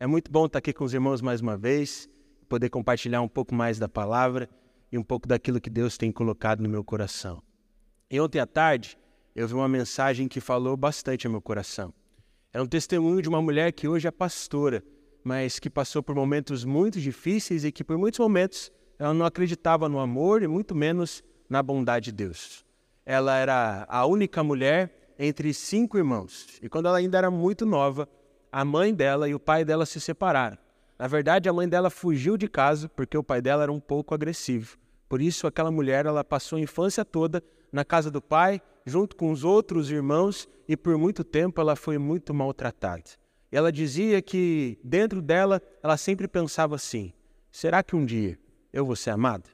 É muito bom estar aqui com os irmãos mais uma vez, poder compartilhar um pouco mais da palavra e um pouco daquilo que Deus tem colocado no meu coração. E ontem à tarde, eu vi uma mensagem que falou bastante ao meu coração. Era um testemunho de uma mulher que hoje é pastora, mas que passou por momentos muito difíceis e que por muitos momentos ela não acreditava no amor e muito menos na bondade de Deus. Ela era a única mulher entre cinco irmãos. E quando ela ainda era muito nova, a mãe dela e o pai dela se separaram. Na verdade, a mãe dela fugiu de casa porque o pai dela era um pouco agressivo. Por isso, aquela mulher ela passou a infância toda na casa do pai, junto com os outros irmãos, e por muito tempo ela foi muito maltratada. E ela dizia que dentro dela ela sempre pensava assim: será que um dia eu vou ser amada?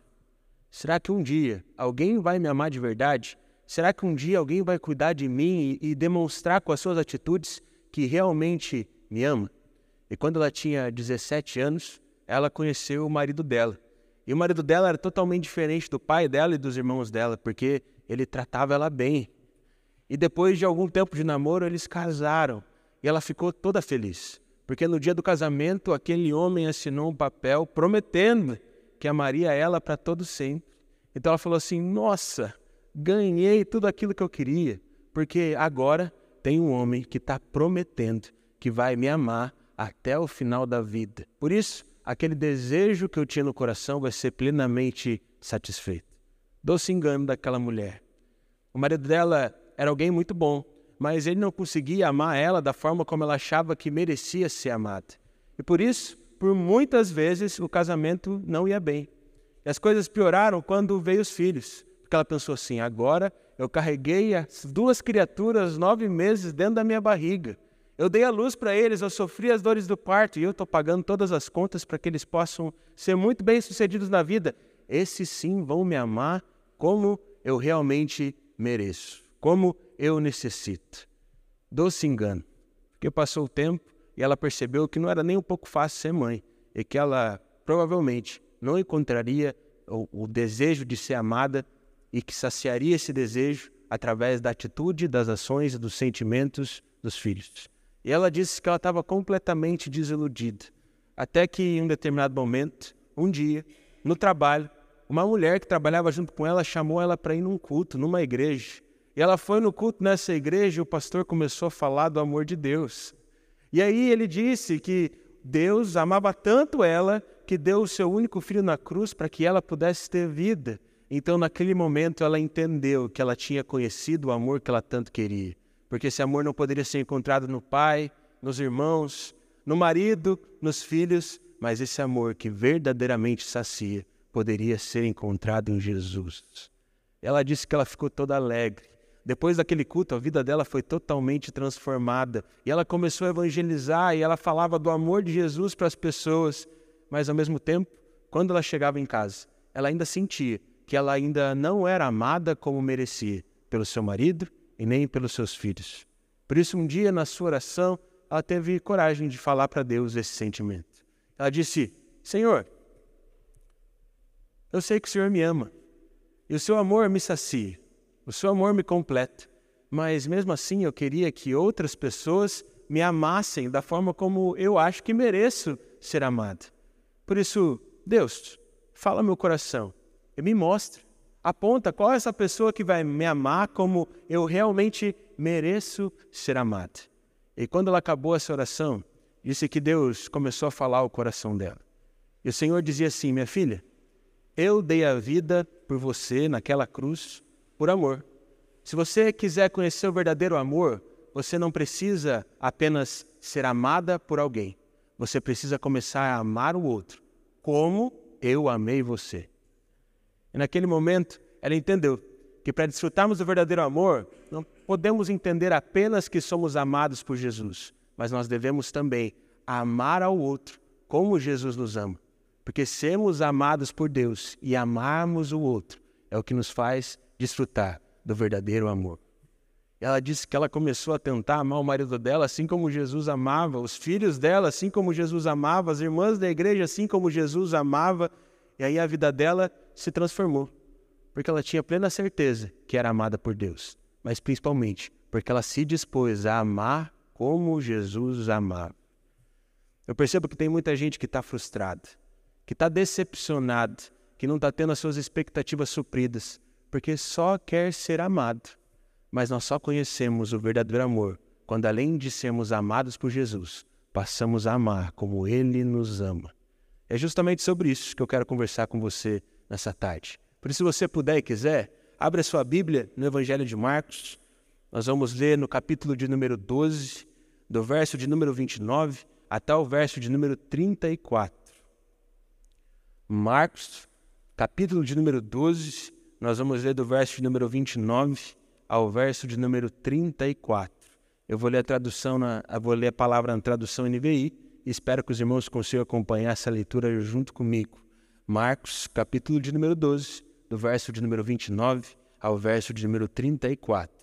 Será que um dia alguém vai me amar de verdade? Será que um dia alguém vai cuidar de mim e, e demonstrar com as suas atitudes que realmente me ama? E quando ela tinha 17 anos, ela conheceu o marido dela. E o marido dela era totalmente diferente do pai dela e dos irmãos dela, porque ele tratava ela bem. E depois de algum tempo de namoro, eles casaram. E ela ficou toda feliz, porque no dia do casamento, aquele homem assinou um papel prometendo que amaria ela para todo sempre. Então ela falou assim: Nossa, ganhei tudo aquilo que eu queria, porque agora tem um homem que está prometendo que vai me amar até o final da vida. Por isso, aquele desejo que eu tinha no coração vai ser plenamente satisfeito. Doce engano daquela mulher. O marido dela era alguém muito bom, mas ele não conseguia amar ela da forma como ela achava que merecia ser amada. E por isso, por muitas vezes, o casamento não ia bem. E as coisas pioraram quando veio os filhos. Porque ela pensou assim: agora eu carreguei as duas criaturas nove meses dentro da minha barriga. Eu dei a luz para eles, eu sofri as dores do parto e eu estou pagando todas as contas para que eles possam ser muito bem-sucedidos na vida. Esses sim vão me amar como eu realmente mereço, como eu necessito. Doce engano, porque passou o tempo e ela percebeu que não era nem um pouco fácil ser mãe e que ela provavelmente não encontraria o, o desejo de ser amada e que saciaria esse desejo através da atitude, das ações e dos sentimentos dos filhos. E ela disse que ela estava completamente desiludida. Até que em um determinado momento, um dia, no trabalho, uma mulher que trabalhava junto com ela chamou ela para ir num culto, numa igreja. E ela foi no culto nessa igreja e o pastor começou a falar do amor de Deus. E aí ele disse que Deus amava tanto ela que deu o seu único filho na cruz para que ela pudesse ter vida. Então, naquele momento, ela entendeu que ela tinha conhecido o amor que ela tanto queria. Porque esse amor não poderia ser encontrado no pai, nos irmãos, no marido, nos filhos, mas esse amor que verdadeiramente sacia poderia ser encontrado em Jesus. Ela disse que ela ficou toda alegre. Depois daquele culto, a vida dela foi totalmente transformada. E ela começou a evangelizar e ela falava do amor de Jesus para as pessoas. Mas ao mesmo tempo, quando ela chegava em casa, ela ainda sentia que ela ainda não era amada como merecia pelo seu marido e nem pelos seus filhos. Por isso, um dia, na sua oração, ela teve coragem de falar para Deus esse sentimento. Ela disse: Senhor, eu sei que o Senhor me ama e o seu amor me sacia, o seu amor me completa, mas mesmo assim eu queria que outras pessoas me amassem da forma como eu acho que mereço ser amado. Por isso, Deus, fala meu coração me mostre. Aponta qual é essa pessoa que vai me amar como eu realmente mereço ser amado. E quando ela acabou essa oração, disse que Deus começou a falar ao coração dela. E o Senhor dizia assim: Minha filha, eu dei a vida por você naquela cruz por amor. Se você quiser conhecer o verdadeiro amor, você não precisa apenas ser amada por alguém. Você precisa começar a amar o outro, como eu amei você. E naquele momento, ela entendeu que para desfrutarmos do verdadeiro amor, não podemos entender apenas que somos amados por Jesus, mas nós devemos também amar ao outro como Jesus nos ama. Porque sermos amados por Deus e amarmos o outro é o que nos faz desfrutar do verdadeiro amor. Ela disse que ela começou a tentar amar o marido dela assim como Jesus amava, os filhos dela assim como Jesus amava, as irmãs da igreja assim como Jesus amava, e aí a vida dela se transformou, porque ela tinha plena certeza que era amada por Deus, mas principalmente porque ela se dispôs a amar como Jesus amava. Eu percebo que tem muita gente que está frustrada, que está decepcionada, que não está tendo as suas expectativas supridas, porque só quer ser amado. Mas nós só conhecemos o verdadeiro amor quando, além de sermos amados por Jesus, passamos a amar como Ele nos ama. É justamente sobre isso que eu quero conversar com você nessa tarde. Por isso, se você puder e quiser, abra sua Bíblia no Evangelho de Marcos. Nós vamos ler no capítulo de número 12, do verso de número 29 até o verso de número 34. Marcos, capítulo de número 12, nós vamos ler do verso de número 29 ao verso de número 34. Eu vou ler a tradução, na, vou ler a palavra na tradução NVI e espero que os irmãos consigam acompanhar essa leitura junto comigo. Marcos, capítulo de número 12, do verso de número 29 ao verso de número 34,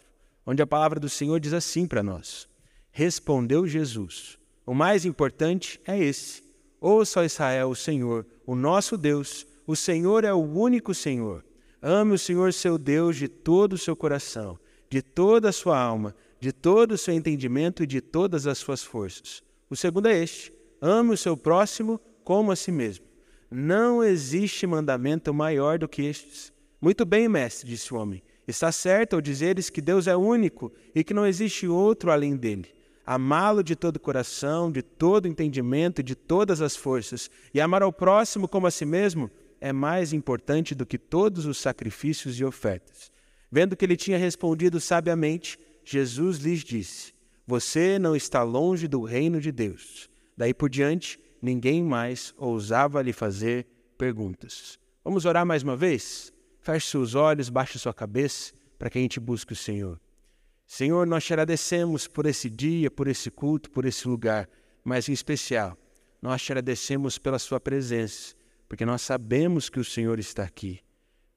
onde a palavra do Senhor diz assim para nós: Respondeu Jesus: O mais importante é esse. Ouça, Israel, o Senhor, o nosso Deus, o Senhor é o único Senhor. Ame o Senhor seu Deus de todo o seu coração, de toda a sua alma de todo o seu entendimento e de todas as suas forças. O segundo é este: ame o seu próximo como a si mesmo. Não existe mandamento maior do que estes. Muito bem, mestre, disse o homem. Está certo ao dizeres que Deus é único e que não existe outro além dele. Amá-lo de todo o coração, de todo entendimento e de todas as forças, e amar ao próximo como a si mesmo, é mais importante do que todos os sacrifícios e ofertas. Vendo que ele tinha respondido sabiamente, Jesus lhes disse: Você não está longe do reino de Deus. Daí por diante, ninguém mais ousava lhe fazer perguntas. Vamos orar mais uma vez? Feche seus olhos, baixe sua cabeça, para que a gente busque o Senhor. Senhor, nós te agradecemos por esse dia, por esse culto, por esse lugar, mas em especial, nós te agradecemos pela Sua presença, porque nós sabemos que o Senhor está aqui.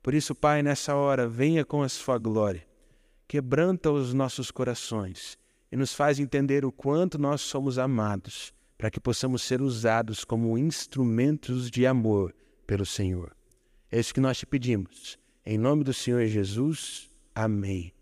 Por isso, Pai, nessa hora, venha com a Sua glória quebranta os nossos corações e nos faz entender o quanto nós somos amados, para que possamos ser usados como instrumentos de amor pelo Senhor. É isso que nós te pedimos. Em nome do Senhor Jesus, amém.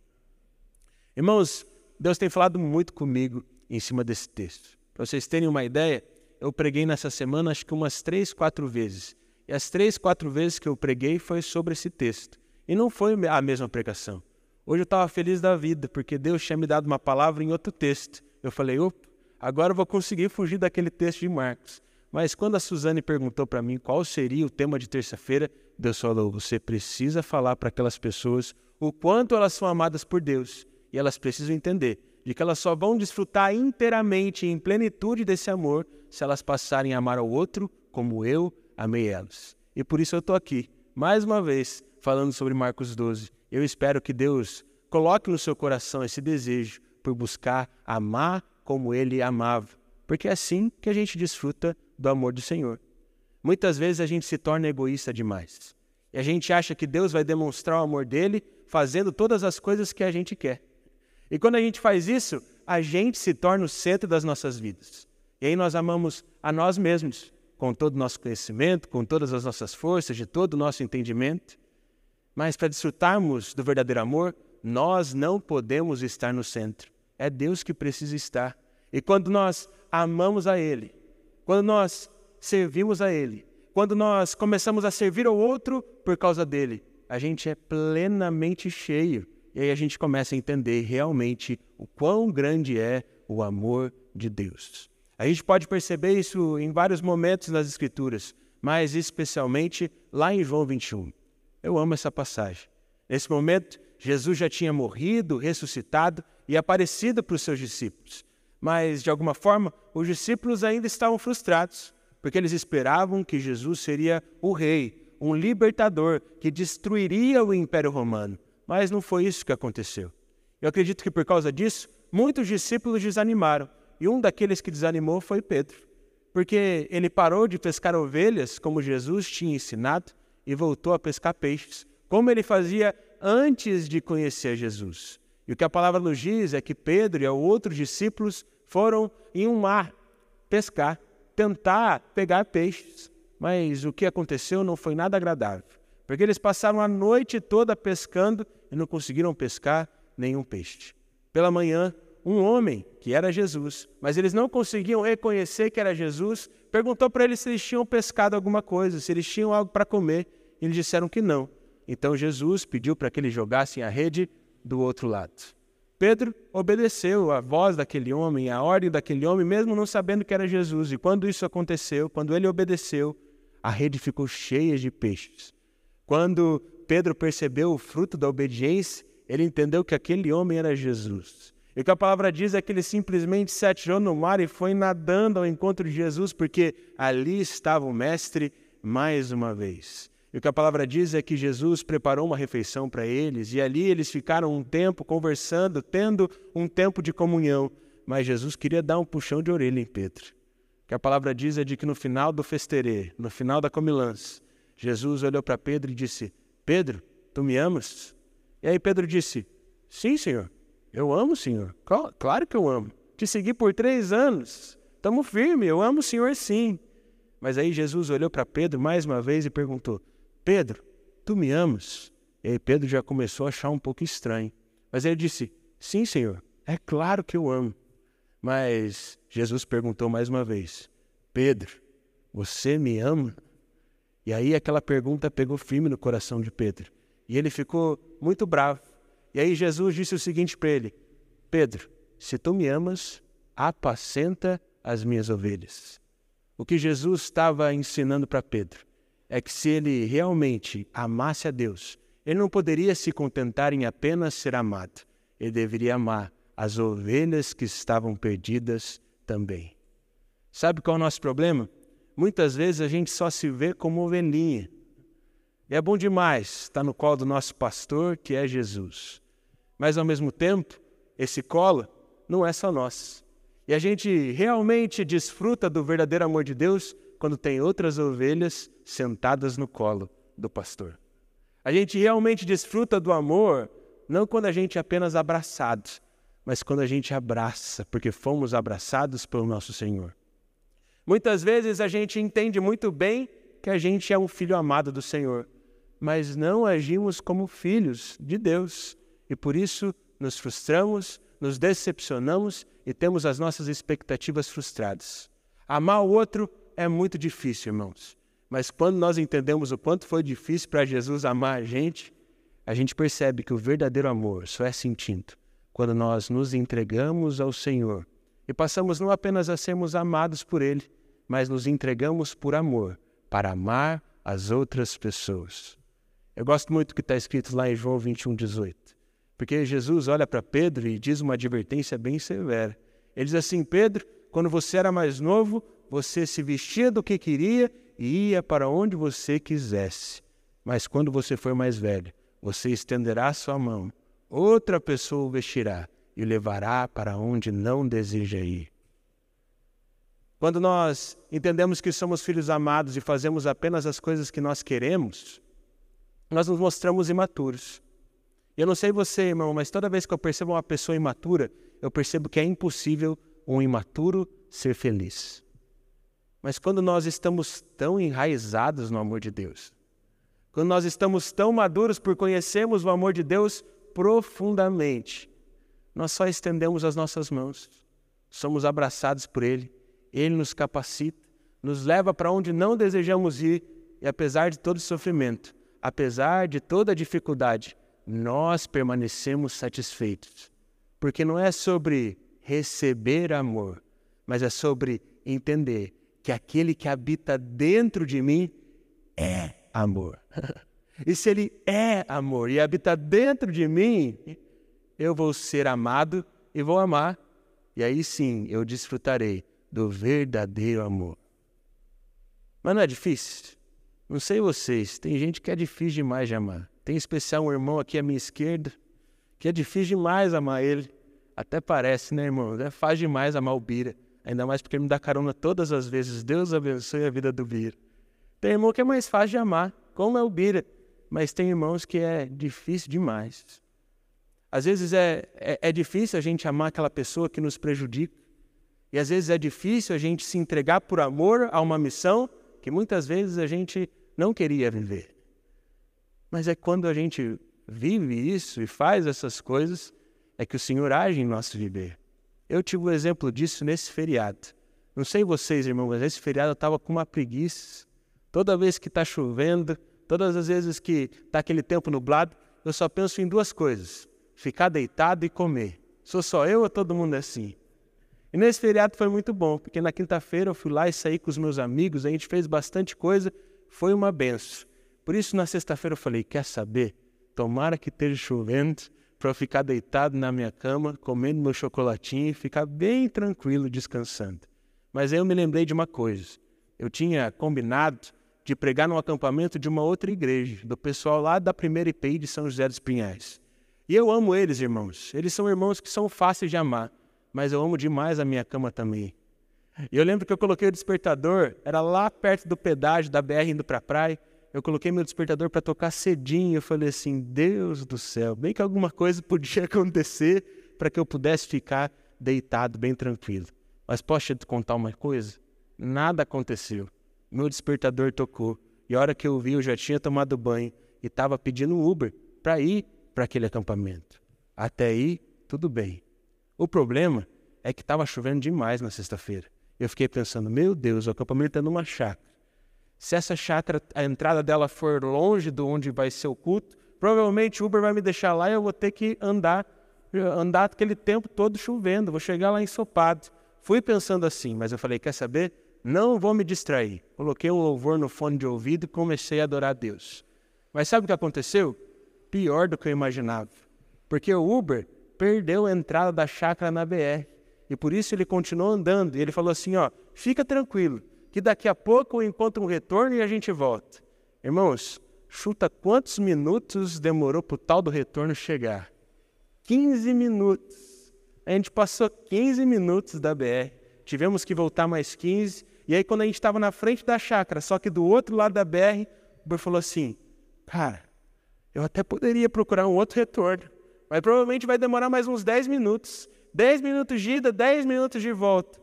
Irmãos, Deus tem falado muito comigo em cima desse texto. Para vocês terem uma ideia, eu preguei nessa semana acho que umas três, quatro vezes. E as três, quatro vezes que eu preguei foi sobre esse texto. E não foi a mesma pregação. Hoje eu estava feliz da vida, porque Deus tinha me dado uma palavra em outro texto. Eu falei, opa, agora eu vou conseguir fugir daquele texto de Marcos. Mas quando a Suzane perguntou para mim qual seria o tema de terça-feira, Deus falou: você precisa falar para aquelas pessoas o quanto elas são amadas por Deus. E elas precisam entender de que elas só vão desfrutar inteiramente em plenitude desse amor se elas passarem a amar ao outro como eu amei elas. E por isso eu estou aqui, mais uma vez, falando sobre Marcos 12 eu espero que Deus coloque no seu coração esse desejo por buscar amar como ele amava, porque é assim que a gente desfruta do amor do Senhor. Muitas vezes a gente se torna egoísta demais. E a gente acha que Deus vai demonstrar o amor dele fazendo todas as coisas que a gente quer. E quando a gente faz isso, a gente se torna o centro das nossas vidas. E aí nós amamos a nós mesmos, com todo o nosso conhecimento, com todas as nossas forças, de todo o nosso entendimento. Mas para desfrutarmos do verdadeiro amor, nós não podemos estar no centro. É Deus que precisa estar. E quando nós amamos a Ele, quando nós servimos a Ele, quando nós começamos a servir ao outro por causa dele, a gente é plenamente cheio. E aí a gente começa a entender realmente o quão grande é o amor de Deus. A gente pode perceber isso em vários momentos nas Escrituras, mas especialmente lá em João 21. Eu amo essa passagem. Nesse momento, Jesus já tinha morrido, ressuscitado e aparecido para os seus discípulos. Mas, de alguma forma, os discípulos ainda estavam frustrados, porque eles esperavam que Jesus seria o rei, um libertador que destruiria o Império Romano. Mas não foi isso que aconteceu. Eu acredito que por causa disso, muitos discípulos desanimaram. E um daqueles que desanimou foi Pedro, porque ele parou de pescar ovelhas como Jesus tinha ensinado e voltou a pescar peixes, como ele fazia antes de conhecer Jesus. E o que a palavra nos diz é que Pedro e outros discípulos foram em um mar pescar, tentar pegar peixes. Mas o que aconteceu não foi nada agradável, porque eles passaram a noite toda pescando e não conseguiram pescar nenhum peixe. Pela manhã, um homem, que era Jesus, mas eles não conseguiam reconhecer que era Jesus, perguntou para eles se eles tinham pescado alguma coisa, se eles tinham algo para comer. E eles disseram que não. Então Jesus pediu para que eles jogassem a rede do outro lado. Pedro obedeceu à voz daquele homem, à ordem daquele homem, mesmo não sabendo que era Jesus. E quando isso aconteceu, quando ele obedeceu, a rede ficou cheia de peixes. Quando Pedro percebeu o fruto da obediência, ele entendeu que aquele homem era Jesus. E o que a palavra diz é que ele simplesmente se atirou no mar e foi nadando ao encontro de Jesus, porque ali estava o Mestre mais uma vez. E o que a palavra diz é que Jesus preparou uma refeição para eles e ali eles ficaram um tempo conversando, tendo um tempo de comunhão. Mas Jesus queria dar um puxão de orelha em Pedro. O que a palavra diz é de que no final do festerê, no final da comilança, Jesus olhou para Pedro e disse: Pedro, tu me amas? E aí Pedro disse: Sim, Senhor, eu amo, Senhor. Claro que eu amo. Te segui por três anos. Estamos firmes, eu amo o Senhor sim. Mas aí Jesus olhou para Pedro mais uma vez e perguntou: Pedro, tu me amas? E aí Pedro já começou a achar um pouco estranho. Mas ele disse: Sim, Senhor, é claro que eu amo. Mas Jesus perguntou mais uma vez: Pedro, você me ama? E aí aquela pergunta pegou firme no coração de Pedro. E ele ficou muito bravo. E aí Jesus disse o seguinte para ele: Pedro, se tu me amas, apacenta as minhas ovelhas. O que Jesus estava ensinando para Pedro é que se ele realmente amasse a Deus, ele não poderia se contentar em apenas ser amado, ele deveria amar as ovelhas que estavam perdidas também. Sabe qual é o nosso problema? Muitas vezes a gente só se vê como ovelhinha. E é bom demais estar no colo do nosso pastor, que é Jesus. Mas ao mesmo tempo, esse colo não é só nosso. E a gente realmente desfruta do verdadeiro amor de Deus quando tem outras ovelhas sentadas no colo do pastor. A gente realmente desfruta do amor não quando a gente é apenas abraçado, mas quando a gente abraça, porque fomos abraçados pelo nosso Senhor. Muitas vezes a gente entende muito bem que a gente é um filho amado do Senhor, mas não agimos como filhos de Deus e por isso nos frustramos, nos decepcionamos e temos as nossas expectativas frustradas. Amar o outro é muito difícil, irmãos. Mas quando nós entendemos o quanto foi difícil para Jesus amar a gente, a gente percebe que o verdadeiro amor só é sentido quando nós nos entregamos ao Senhor e passamos não apenas a sermos amados por Ele, mas nos entregamos por amor para amar as outras pessoas. Eu gosto muito do que está escrito lá em João 21, 18, porque Jesus olha para Pedro e diz uma advertência bem severa. Ele diz assim: Pedro, quando você era mais novo, você se vestia do que queria e ia para onde você quisesse. Mas quando você for mais velho, você estenderá sua mão, outra pessoa o vestirá e o levará para onde não deseja ir. Quando nós entendemos que somos filhos amados e fazemos apenas as coisas que nós queremos, nós nos mostramos imaturos. Eu não sei você, irmão, mas toda vez que eu percebo uma pessoa imatura, eu percebo que é impossível um imaturo ser feliz. Mas quando nós estamos tão enraizados no amor de Deus, quando nós estamos tão maduros por conhecermos o amor de Deus profundamente, nós só estendemos as nossas mãos, somos abraçados por Ele, Ele nos capacita, nos leva para onde não desejamos ir e, apesar de todo sofrimento, apesar de toda dificuldade, nós permanecemos satisfeitos. Porque não é sobre receber amor, mas é sobre entender que aquele que habita dentro de mim é amor. e se ele é amor e habita dentro de mim, eu vou ser amado e vou amar. E aí sim eu desfrutarei do verdadeiro amor. Mas não é difícil? Não sei vocês, tem gente que é difícil demais de amar. Tem especial um irmão aqui à minha esquerda, que é difícil demais amar ele. Até parece, né, irmão? É fácil demais amar o Bira. Ainda mais porque ele me dá carona todas as vezes. Deus abençoe a vida do Bira. Tem irmão que é mais fácil de amar, como é o Bira. Mas tem irmãos que é difícil demais. Às vezes é, é, é difícil a gente amar aquela pessoa que nos prejudica. E às vezes é difícil a gente se entregar por amor a uma missão que muitas vezes a gente não queria viver. Mas é quando a gente vive isso e faz essas coisas, é que o Senhor age em nosso viver. Eu tive um exemplo disso nesse feriado. Não sei vocês, irmãos, mas esse feriado eu estava com uma preguiça. Toda vez que está chovendo, todas as vezes que está aquele tempo nublado, eu só penso em duas coisas: ficar deitado e comer. Sou só eu ou todo mundo é assim? E nesse feriado foi muito bom, porque na quinta-feira eu fui lá e saí com os meus amigos, a gente fez bastante coisa, foi uma benção. Por isso, na sexta-feira eu falei: quer saber? Tomara que esteja chovendo, para eu ficar deitado na minha cama, comendo meu chocolatinho e ficar bem tranquilo descansando. Mas aí eu me lembrei de uma coisa. Eu tinha combinado de pregar num acampamento de uma outra igreja, do pessoal lá da primeira IPI de São José dos Pinhais. E eu amo eles, irmãos. Eles são irmãos que são fáceis de amar, mas eu amo demais a minha cama também. E eu lembro que eu coloquei o despertador, era lá perto do pedágio da BR indo para a praia. Eu coloquei meu despertador para tocar cedinho. Eu falei assim: Deus do céu, bem que alguma coisa podia acontecer para que eu pudesse ficar deitado, bem tranquilo. Mas posso te contar uma coisa? Nada aconteceu. Meu despertador tocou. E a hora que eu vi, eu já tinha tomado banho e estava pedindo um Uber para ir para aquele acampamento. Até aí, tudo bem. O problema é que estava chovendo demais na sexta-feira. Eu fiquei pensando, meu Deus, o acampamento é numa chácara. Se essa chácara, a entrada dela for longe de onde vai ser o culto, provavelmente o Uber vai me deixar lá e eu vou ter que andar, andar aquele tempo todo chovendo, vou chegar lá ensopado. Fui pensando assim, mas eu falei, quer saber? Não vou me distrair. Coloquei um louvor no fone de ouvido e comecei a adorar a Deus. Mas sabe o que aconteceu? Pior do que eu imaginava. Porque o Uber perdeu a entrada da chácara na BR. E por isso ele continuou andando. E ele falou assim: ó, fica tranquilo, que daqui a pouco eu encontro um retorno e a gente volta. Irmãos, chuta quantos minutos demorou para o tal do retorno chegar? 15 minutos. A gente passou 15 minutos da BR. Tivemos que voltar mais 15 e aí, quando a gente estava na frente da chácara, só que do outro lado da BR, o Uber falou assim: Cara, eu até poderia procurar um outro retorno, mas provavelmente vai demorar mais uns 10 minutos. 10 minutos de ida, 10 minutos de volta.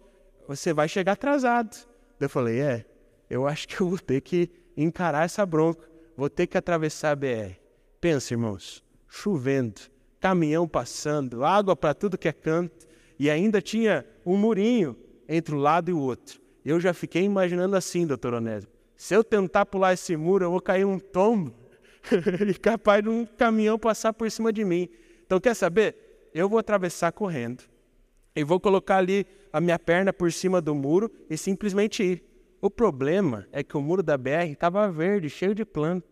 Você vai chegar atrasado. Eu falei: É, eu acho que eu vou ter que encarar essa bronca, vou ter que atravessar a BR. Pensa, irmãos, chovendo, caminhão passando, água para tudo que é canto, e ainda tinha um murinho entre o lado e o outro. Eu já fiquei imaginando assim, doutor Onésimo. Se eu tentar pular esse muro, eu vou cair um tombo e capaz de um caminhão passar por cima de mim. Então, quer saber? Eu vou atravessar correndo e vou colocar ali a minha perna por cima do muro e simplesmente ir. O problema é que o muro da BR estava verde, cheio de planta.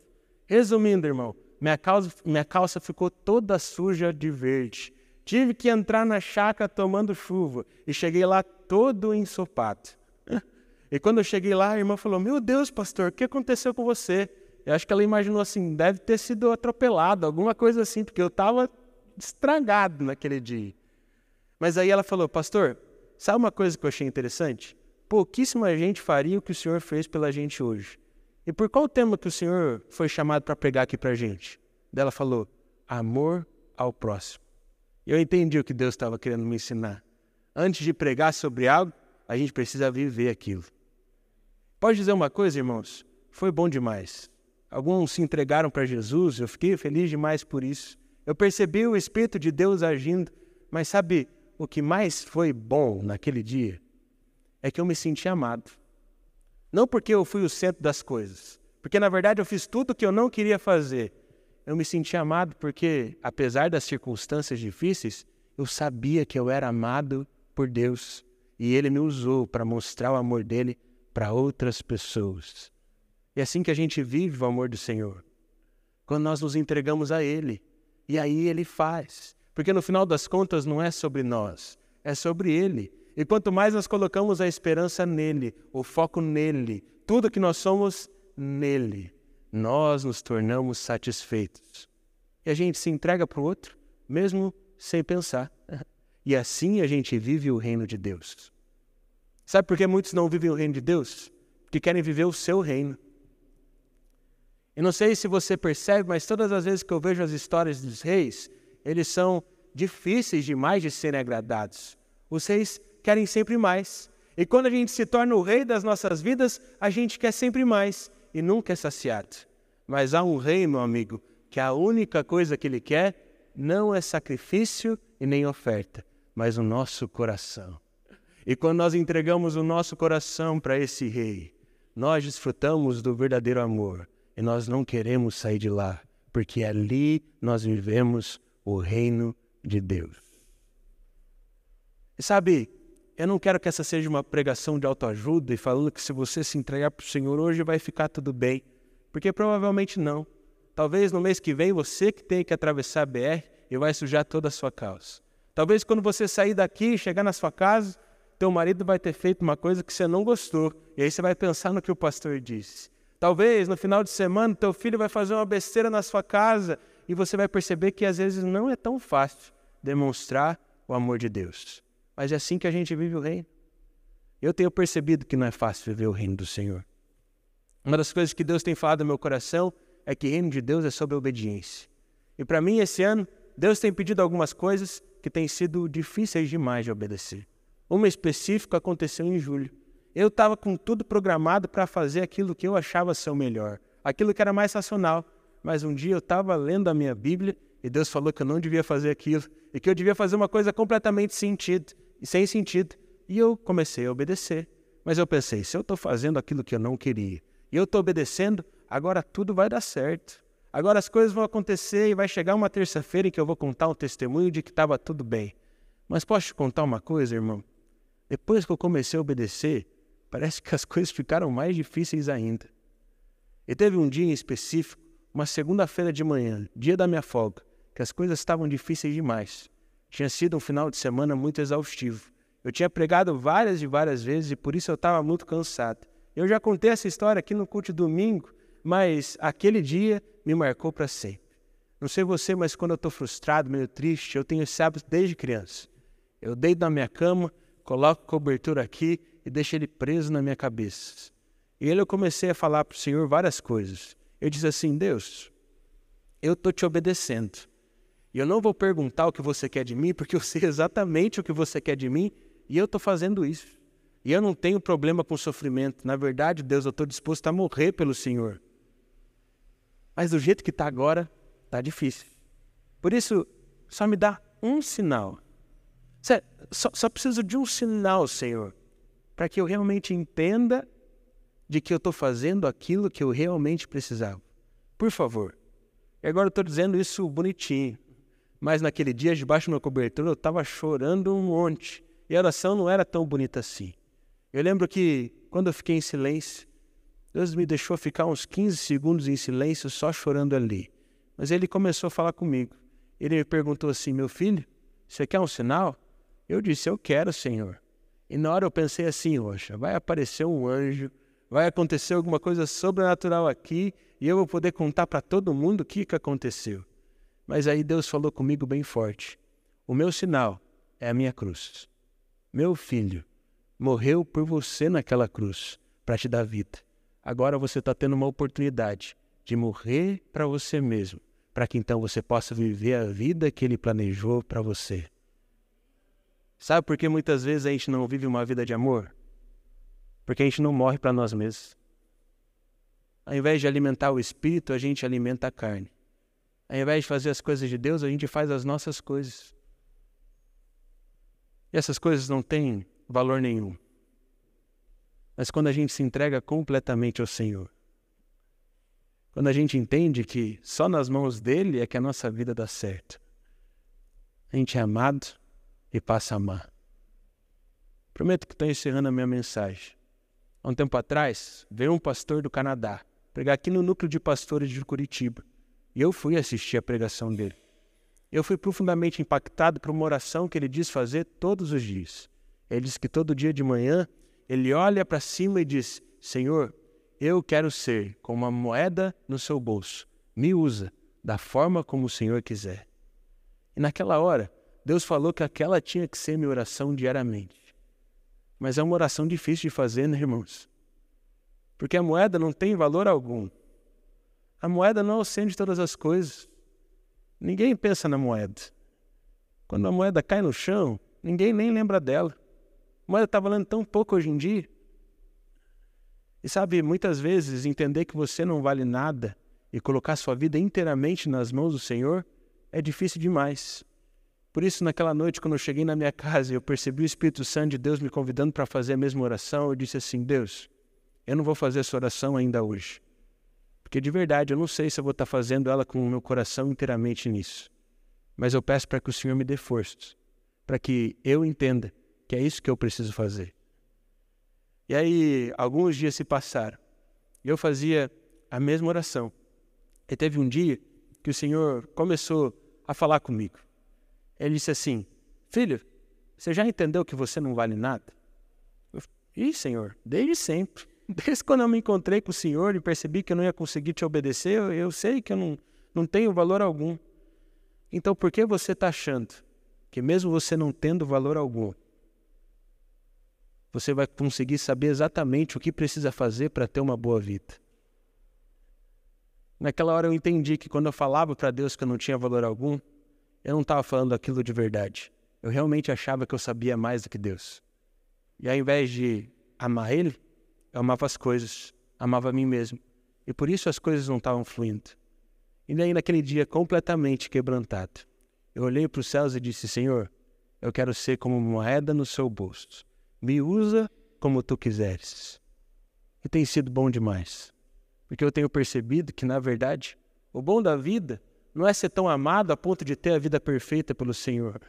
Resumindo, irmão, minha calça, minha calça ficou toda suja de verde. Tive que entrar na chácara tomando chuva e cheguei lá todo ensopado. E quando eu cheguei lá, a irmã falou: Meu Deus, pastor, o que aconteceu com você? Eu acho que ela imaginou assim: deve ter sido atropelado, alguma coisa assim, porque eu estava estragado naquele dia. Mas aí ela falou: Pastor, sabe uma coisa que eu achei interessante? Pouquíssima gente faria o que o senhor fez pela gente hoje. E por qual tema que o senhor foi chamado para pregar aqui para a gente? Ela falou: Amor ao próximo. Eu entendi o que Deus estava querendo me ensinar. Antes de pregar sobre algo, a gente precisa viver aquilo. Pode dizer uma coisa, irmãos? Foi bom demais. Alguns se entregaram para Jesus, eu fiquei feliz demais por isso. Eu percebi o Espírito de Deus agindo, mas sabe o que mais foi bom naquele dia? É que eu me senti amado. Não porque eu fui o centro das coisas, porque na verdade eu fiz tudo o que eu não queria fazer. Eu me senti amado porque, apesar das circunstâncias difíceis, eu sabia que eu era amado por Deus e Ele me usou para mostrar o amor dele para outras pessoas. É assim que a gente vive o amor do Senhor. Quando nós nos entregamos a Ele. E aí Ele faz. Porque no final das contas não é sobre nós, é sobre Ele. E quanto mais nós colocamos a esperança nele, o foco nele, tudo que nós somos nele, nós nos tornamos satisfeitos. E a gente se entrega para o outro, mesmo sem pensar. E assim a gente vive o reino de Deus. Sabe por que muitos não vivem o reino de Deus? Porque querem viver o seu reino. Eu não sei se você percebe, mas todas as vezes que eu vejo as histórias dos reis, eles são difíceis demais de serem agradados. Os reis querem sempre mais. E quando a gente se torna o rei das nossas vidas, a gente quer sempre mais e nunca é saciado. Mas há um rei, meu amigo, que a única coisa que ele quer não é sacrifício e nem oferta, mas o nosso coração. E quando nós entregamos o nosso coração para esse rei, nós desfrutamos do verdadeiro amor e nós não queremos sair de lá, porque ali nós vivemos o reino de Deus. E sabe, eu não quero que essa seja uma pregação de autoajuda e falando que se você se entregar para o Senhor hoje vai ficar tudo bem, porque provavelmente não. Talvez no mês que vem você que tenha que atravessar a BR e vai sujar toda a sua causa. Talvez quando você sair daqui e chegar na sua casa, teu marido vai ter feito uma coisa que você não gostou, e aí você vai pensar no que o pastor disse. Talvez no final de semana teu filho vai fazer uma besteira na sua casa e você vai perceber que às vezes não é tão fácil demonstrar o amor de Deus. Mas é assim que a gente vive o reino. Eu tenho percebido que não é fácil viver o reino do Senhor. Uma das coisas que Deus tem falado no meu coração é que o reino de Deus é sobre a obediência. E para mim, esse ano, Deus tem pedido algumas coisas que têm sido difíceis demais de obedecer. Uma específica aconteceu em julho. Eu estava com tudo programado para fazer aquilo que eu achava ser o melhor, aquilo que era mais racional. Mas um dia eu estava lendo a minha Bíblia e Deus falou que eu não devia fazer aquilo e que eu devia fazer uma coisa completamente sentido, sem sentido. E eu comecei a obedecer. Mas eu pensei, se eu estou fazendo aquilo que eu não queria e eu estou obedecendo, agora tudo vai dar certo. Agora as coisas vão acontecer e vai chegar uma terça-feira em que eu vou contar um testemunho de que estava tudo bem. Mas posso te contar uma coisa, irmão? Depois que eu comecei a obedecer, parece que as coisas ficaram mais difíceis ainda. E teve um dia em específico, uma segunda-feira de manhã, dia da minha folga, que as coisas estavam difíceis demais. Tinha sido um final de semana muito exaustivo. Eu tinha pregado várias e várias vezes e por isso eu estava muito cansado. Eu já contei essa história aqui no culto domingo, mas aquele dia me marcou para sempre. Não sei você, mas quando eu estou frustrado, meio triste, eu tenho esse hábito desde criança. Eu deito na minha cama, coloco cobertura aqui e deixo ele preso na minha cabeça. E ele eu comecei a falar para o Senhor várias coisas. Eu disse assim: Deus, eu estou te obedecendo. E eu não vou perguntar o que você quer de mim, porque eu sei exatamente o que você quer de mim e eu estou fazendo isso. E eu não tenho problema com sofrimento. Na verdade, Deus, eu estou disposto a morrer pelo Senhor. Mas do jeito que está agora, está difícil. Por isso, só me dá um sinal. Só, só preciso de um sinal, Senhor, para que eu realmente entenda de que eu estou fazendo aquilo que eu realmente precisava. Por favor. E agora eu estou dizendo isso bonitinho. Mas naquele dia, debaixo do meu cobertor, eu estava chorando um monte. E a oração não era tão bonita assim. Eu lembro que quando eu fiquei em silêncio, Deus me deixou ficar uns 15 segundos em silêncio só chorando ali. Mas ele começou a falar comigo. Ele me perguntou assim: Meu filho, você quer um sinal? Eu disse: Eu quero, Senhor. E na hora eu pensei assim: Roxa, vai aparecer um anjo, vai acontecer alguma coisa sobrenatural aqui e eu vou poder contar para todo mundo o que, que aconteceu. Mas aí Deus falou comigo bem forte: O meu sinal é a minha cruz. Meu filho morreu por você naquela cruz para te dar vida. Agora você está tendo uma oportunidade de morrer para você mesmo, para que então você possa viver a vida que Ele planejou para você. Sabe por que muitas vezes a gente não vive uma vida de amor? Porque a gente não morre para nós mesmos. Ao invés de alimentar o espírito, a gente alimenta a carne. Ao invés de fazer as coisas de Deus, a gente faz as nossas coisas. E essas coisas não têm valor nenhum. Mas quando a gente se entrega completamente ao Senhor, quando a gente entende que só nas mãos dele é que a nossa vida dá certo, a gente é amado e passa a amar. Prometo que estou encerrando a minha mensagem. Há um tempo atrás, veio um pastor do Canadá pregar aqui no núcleo de pastores de Curitiba. E eu fui assistir a pregação dele. Eu fui profundamente impactado por uma oração que ele diz fazer todos os dias. Ele diz que todo dia de manhã ele olha para cima e diz: Senhor, eu quero ser como uma moeda no seu bolso. Me usa da forma como o Senhor quiser. E naquela hora, Deus falou que aquela tinha que ser minha oração diariamente. Mas é uma oração difícil de fazer, né, irmãos? Porque a moeda não tem valor algum. A moeda não é o centro de todas as coisas. Ninguém pensa na moeda. Quando a moeda cai no chão, ninguém nem lembra dela. A moeda está valendo tão pouco hoje em dia. E sabe, muitas vezes entender que você não vale nada e colocar sua vida inteiramente nas mãos do Senhor é difícil demais. Por isso, naquela noite, quando eu cheguei na minha casa e eu percebi o Espírito Santo de Deus me convidando para fazer a mesma oração, eu disse assim: Deus, eu não vou fazer essa oração ainda hoje. Porque de verdade, eu não sei se eu vou estar fazendo ela com o meu coração inteiramente nisso. Mas eu peço para que o Senhor me dê forças, para que eu entenda que é isso que eu preciso fazer. E aí, alguns dias se passaram. E eu fazia a mesma oração. E teve um dia que o Senhor começou a falar comigo. Ele disse assim: Filho, você já entendeu que você não vale nada? Eu, Ih, Senhor, desde sempre. Desde quando eu me encontrei com o Senhor e percebi que eu não ia conseguir te obedecer, eu, eu sei que eu não, não tenho valor algum. Então por que você está achando que, mesmo você não tendo valor algum, você vai conseguir saber exatamente o que precisa fazer para ter uma boa vida? Naquela hora eu entendi que quando eu falava para Deus que eu não tinha valor algum, eu não estava falando aquilo de verdade. Eu realmente achava que eu sabia mais do que Deus. E ao invés de amar Ele, eu amava as coisas, amava a mim mesmo. E por isso as coisas não estavam fluindo. E daí, naquele dia, completamente quebrantado, eu olhei para os céus e disse: Senhor, eu quero ser como moeda no seu bolso. Me usa como tu quiseres. E tem sido bom demais. Porque eu tenho percebido que, na verdade, o bom da vida não é ser tão amado a ponto de ter a vida perfeita pelo Senhor.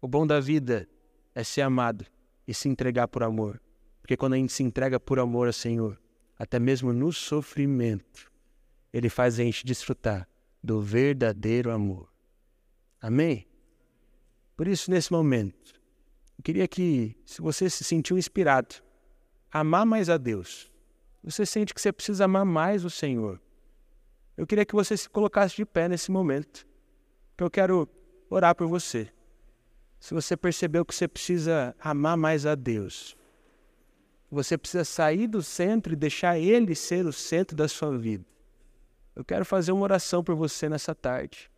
O bom da vida é ser amado e se entregar por amor. Porque quando a gente se entrega por amor ao Senhor, até mesmo no sofrimento, Ele faz a gente desfrutar do verdadeiro amor. Amém? Por isso, nesse momento, eu queria que, se você se sentiu inspirado amar mais a Deus, você sente que você precisa amar mais o Senhor, eu queria que você se colocasse de pé nesse momento, que eu quero orar por você. Se você percebeu que você precisa amar mais a Deus, você precisa sair do centro e deixar Ele ser o centro da sua vida. Eu quero fazer uma oração por você nessa tarde.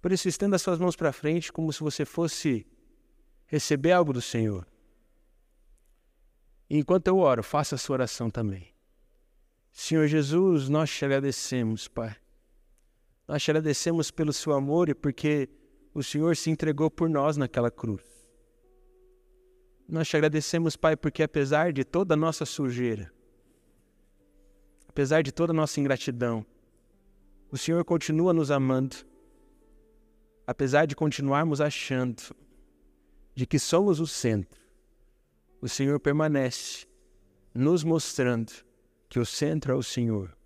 Por isso, estenda as suas mãos para frente como se você fosse receber algo do Senhor. E enquanto eu oro, faça a sua oração também. Senhor Jesus, nós te agradecemos, Pai. Nós te agradecemos pelo seu amor e porque o Senhor se entregou por nós naquela cruz. Nós te agradecemos, Pai, porque apesar de toda a nossa sujeira, apesar de toda a nossa ingratidão, o Senhor continua nos amando, apesar de continuarmos achando de que somos o centro, o Senhor permanece nos mostrando que o centro é o Senhor.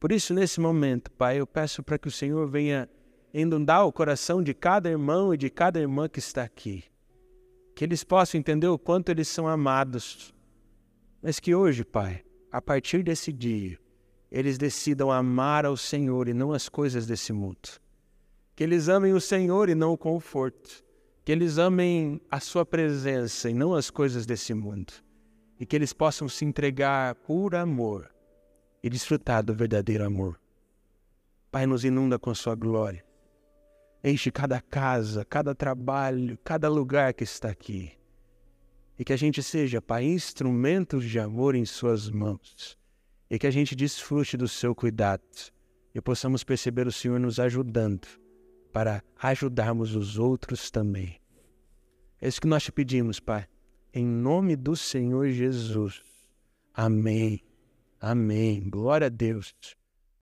Por isso, nesse momento, Pai, eu peço para que o Senhor venha inundar o coração de cada irmão e de cada irmã que está aqui que eles possam entender o quanto eles são amados. Mas que hoje, Pai, a partir desse dia, eles decidam amar ao Senhor e não as coisas desse mundo. Que eles amem o Senhor e não o conforto. Que eles amem a Sua presença e não as coisas desse mundo. E que eles possam se entregar por amor e desfrutar do verdadeiro amor. Pai, nos inunda com Sua glória. Enche cada casa, cada trabalho, cada lugar que está aqui. E que a gente seja, Pai, instrumentos de amor em Suas mãos. E que a gente desfrute do Seu cuidado. E possamos perceber o Senhor nos ajudando para ajudarmos os outros também. É isso que nós te pedimos, Pai. Em nome do Senhor Jesus. Amém. Amém. Glória a Deus.